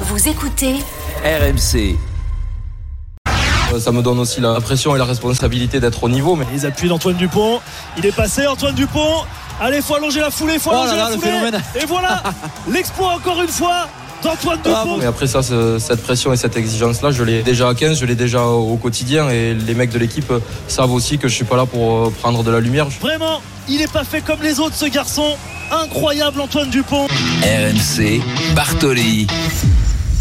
Vous écoutez RMC. Ça me donne aussi la pression et la responsabilité d'être au niveau. Mais Les appuis d'Antoine Dupont. Il est passé, Antoine Dupont. Allez, faut allonger la foulée, faut Oh allonger là là, la le foulée. phénomène. Et voilà, l'exploit encore une fois d'Antoine Dupont. mais après ça, ce- cette pression et cette exigence-là, je l'ai déjà à 15, je l'ai déjà au quotidien. Et les mecs de l'équipe euh, savent aussi que je suis pas là pour euh, prendre de la lumière. Vraiment, il n'est pas fait comme les autres, ce garçon. Incroyable, Antoine Dupont. RMC. Bartoli.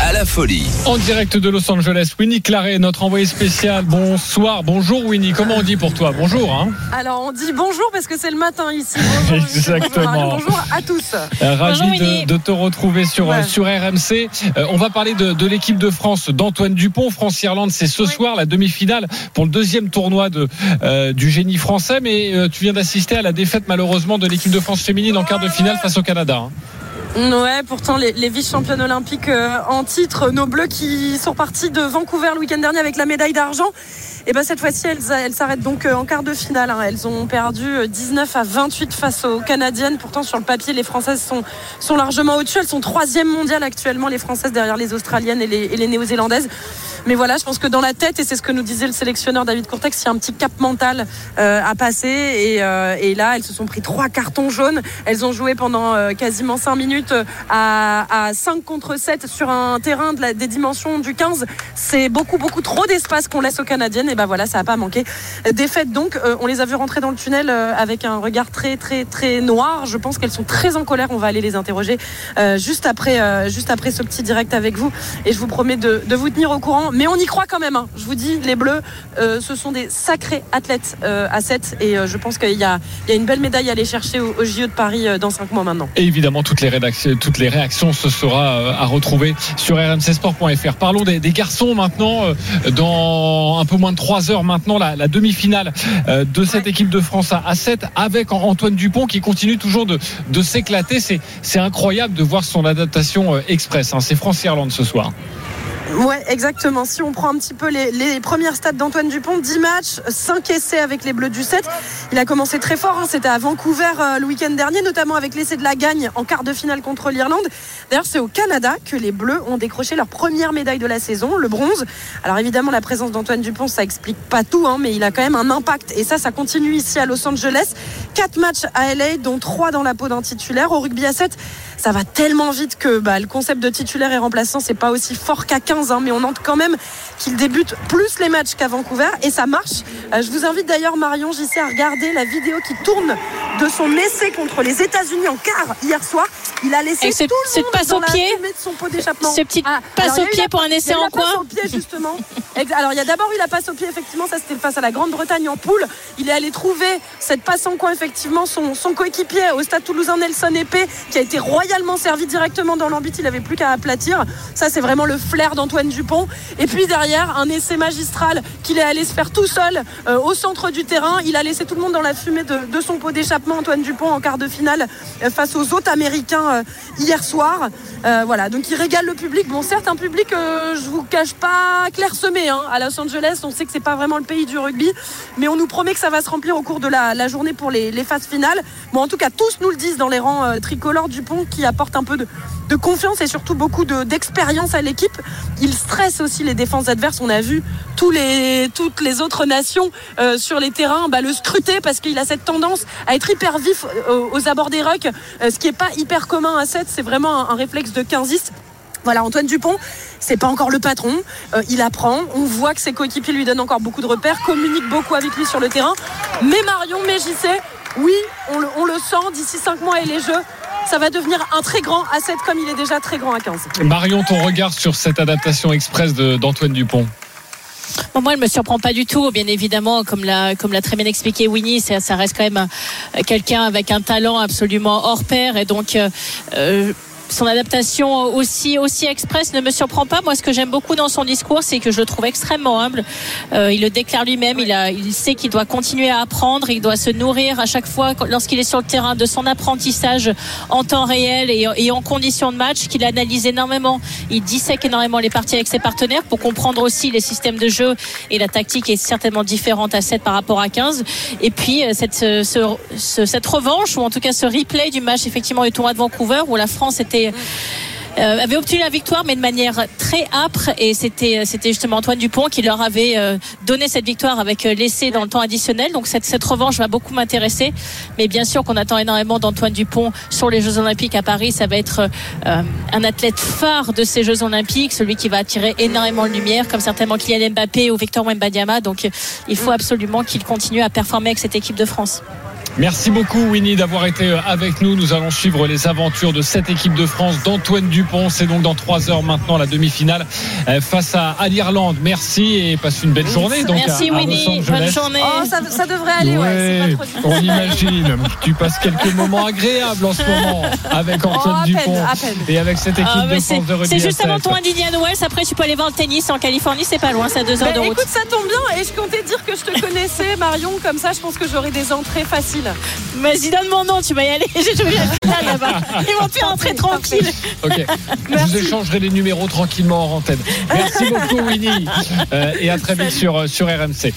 À la folie. En direct de Los Angeles, Winnie Claret, notre envoyé spécial. Bonsoir, bonjour Winnie. Comment on dit pour toi? Bonjour. Hein Alors on dit bonjour parce que c'est le matin ici. Bonjour, Exactement. Bonjour, à tous. Euh, Ravi de, de te retrouver sur, Ouais. sur RMC. Euh, on va parler de, de l'équipe de France d'Antoine Dupont. France-Irlande, c'est ce Oui. soir la demi-finale pour le deuxième tournoi de, euh, du génie français. Mais euh, tu viens d'assister à la défaite malheureusement de l'équipe de France féminine en quart de finale face au Canada. hein. Ouais, pourtant les, vice-championnes olympiques euh, en titre, nos bleus qui sont partis de Vancouver le week-end dernier avec la médaille d'argent. Et ben cette fois-ci, elles, s'arrêtent donc euh, en quart de finale. hein. Elles ont perdu euh, 19 à 28 face aux Canadiennes. Pourtant, sur le papier, les Françaises sont, largement au-dessus. Elles sont troisième mondiale actuellement, les Françaises derrière les Australiennes et les Néo-Zélandaises. Mais voilà, je pense que dans la tête, et c'est ce que nous disait le sélectionneur David Courtex, il y a un petit cap mental euh, à passer. Et, euh, et là, elles se sont pris trois cartons jaunes. Elles ont joué pendant euh, quasiment cinq minutes à, à 5 contre 7 sur un terrain de la- des dimensions du 15. C'est beaucoup, beaucoup trop d'espace qu'on laisse aux Canadiennes. Et ben voilà, ça n'a pas manqué. Défaite donc, euh, on les a vues rentrer dans le tunnel euh, avec un regard très, très, très noir. Je pense qu'elles sont très en colère. On va aller les interroger euh, juste, après, juste après ce petit direct avec vous. Et je vous promets de, de vous tenir au courant. Mais on y croit quand même. hein. Je vous dis, les Bleus, euh, ce sont des sacrés athlètes euh, à 7. Et euh, je pense qu'il y a, il y a une belle médaille à aller chercher au, au JO de Paris euh, dans 5 mois maintenant. Et évidemment, toutes les, rédactions, toutes les réactions, ce sera à retrouver sur rmcsport.fr. Parlons des, des garçons maintenant. Dans un peu moins de 3 heures maintenant, la, la demi-finale de cette Ouais. équipe de France à, à 7 avec Antoine Dupont qui continue toujours de, de s'éclater. C'est, incroyable de voir son adaptation express. hein. C'est France-Irlande ce soir. Ouais, exactement. Si on prend un petit peu les, les premières stats d'Antoine Dupont, 10 matchs, 5 essais avec les Bleus du 7. Il a commencé très fort, hein. c'était à Vancouver euh, le week-end dernier, notamment avec l'essai de la gagne en quart de finale contre l'Irlande. D'ailleurs, c'est au Canada que les Bleus ont décroché leur première médaille de la saison, le bronze. Alors évidemment, la présence d'Antoine Dupont, ça explique pas tout, hein, mais il a quand même un impact. Et ça, ça continue ici à Los Angeles. 4 matchs à LA, dont 3 dans la peau d'un titulaire. Au rugby à 7, ça va tellement vite que bah, le concept de titulaire et remplaçant, c'est pas aussi fort qu'à 15, hein, mais on note quand même qu'il débute plus les matchs qu'à Vancouver et ça marche. Euh, je vous invite d'ailleurs, Marion JC, à regarder la vidéo qui tourne de son essai contre les États-Unis en quart hier soir. Il a laissé Et tout le monde passe dans au la pied de son pot d'échappement. Ce petit Ah, passe au pied pour un essai en la passe coin au pied, justement. Alors, il y a d'abord eu la passe au pied, effectivement. Ça, c'était face à la Grande-Bretagne en poule. Il est allé trouver cette passe en coin, effectivement, son, coéquipier au stade toulousain Nelson Épée, qui a été royalement servi directement dans l'ambit. Il avait plus qu'à aplatir. Ça, c'est vraiment le flair d'Antoine Dupont. Et puis derrière, un essai magistral qu'il est allé se faire tout seul euh, au centre du terrain. Il a laissé tout le monde dans la fumée de, son pot d'échappement, Antoine Dupont, en quart de finale euh, face aux autres Américains euh, hier soir. Voilà, donc il régale le public. Bon, certes, un public, je vous cache pas, clairsemé. Hein. À Los Angeles, on sait que c'est pas vraiment le pays du rugby, mais on nous promet que ça va se remplir au cours de la, journée pour les, phases finales. Bon, en tout cas, tous nous le disent dans les rangs euh, tricolores Dupont qui apporte un peu de, confiance et surtout beaucoup de- d'expérience à l'équipe. Il stresse aussi les défenses adverses. On a vu toutes les autres nations euh, sur les terrains bah, le scruter parce qu'il a cette tendance à être hyper vif euh, aux abords des rucks, euh, ce qui n'est pas hyper commun à 7. C'est vraiment un, un réflexe de 15 voilà, Antoine Dupont, c'est pas encore le patron. Euh, il apprend. On voit que ses coéquipiers lui donnent encore beaucoup de repères, communiquent beaucoup avec lui sur le terrain. Mais Marion, mais j'y sais, oui, on le, on le sent d'ici 5 mois et les Jeux. Ça va devenir un très grand à 7 comme il est déjà très grand à 15. Marion, ton regard sur cette adaptation express d'Antoine Dupont? Bon, moi, elle me surprend pas du tout. Bien évidemment, comme l'a comme l'a très bien expliqué Winnie, ça, ça reste quand même euh, quelqu'un avec un talent absolument hors pair et donc. euh, euh, son adaptation aussi aussi express ne me surprend pas. Moi, ce que j'aime beaucoup dans son discours, c'est que je le trouve extrêmement humble. Euh, il le déclare lui-même. Il a, il sait qu'il doit continuer à apprendre. Il doit se nourrir à chaque fois lorsqu'il est sur le terrain de son apprentissage en temps réel et, en conditions de match. Qu'il analyse énormément. Il dissèque énormément les parties avec ses partenaires pour comprendre aussi les systèmes de jeu et la tactique est certainement différente à 7 par rapport à 15. Et puis euh, cette ce- ce- ce- cette revanche ou en tout cas ce replay du match effectivement du tournoi de Vancouver où la France était euh, avaient obtenu la victoire, mais de manière très âpre. Et c'était c'était justement Antoine Dupont qui leur avait euh, donné cette victoire avec euh, l'essai dans le temps additionnel. Donc cette, cette revanche va beaucoup m'intéresser. Mais bien sûr qu'on attend énormément d'Antoine Dupont sur les Jeux Olympiques à Paris. Ça va être un athlète phare de ces Jeux Olympiques, celui qui va attirer énormément de lumière, comme certainement Kylian Mbappé ou Victor Wembanyama. Donc il faut absolument qu'il continue à performer avec cette équipe de France. Merci beaucoup Winnie d'avoir été euh, avec nous. Nous allons suivre les aventures de cette équipe de France d'Antoine Dupont. C'est donc dans trois heures maintenant la demi-finale euh, face à, à l'Irlande. Merci et passe une belle journée. Donc Merci à- à Winnie, bonne journée. Oh, ça, ça devrait aller, ouais. Ouais, c'est pas trop on imagine. Tu passes quelques moments agréables en ce moment avec Oh, Antoine à peine, Dupont à peine. et avec cette équipe Ah, de France de rugby. c'est juste avant sept. ton Indian Wells. Après, tu peux aller voir le tennis en Californie. C'est pas loin, c'est à deux heures Ben, de route. écoute, ça tombe bien et je comptais dire que je te connaissais, Marion, comme ça je pense que j'aurai des entrées faciles. Vas-y, donne mon nom, tu vas y aller. J'ai joué la finale là-bas. Ils vont te faire entrer tranquille. Ok. Je vous échangerai les numéros tranquillement en antenne. Merci beaucoup Winnie Euh, et à très vite sur, sur RMC.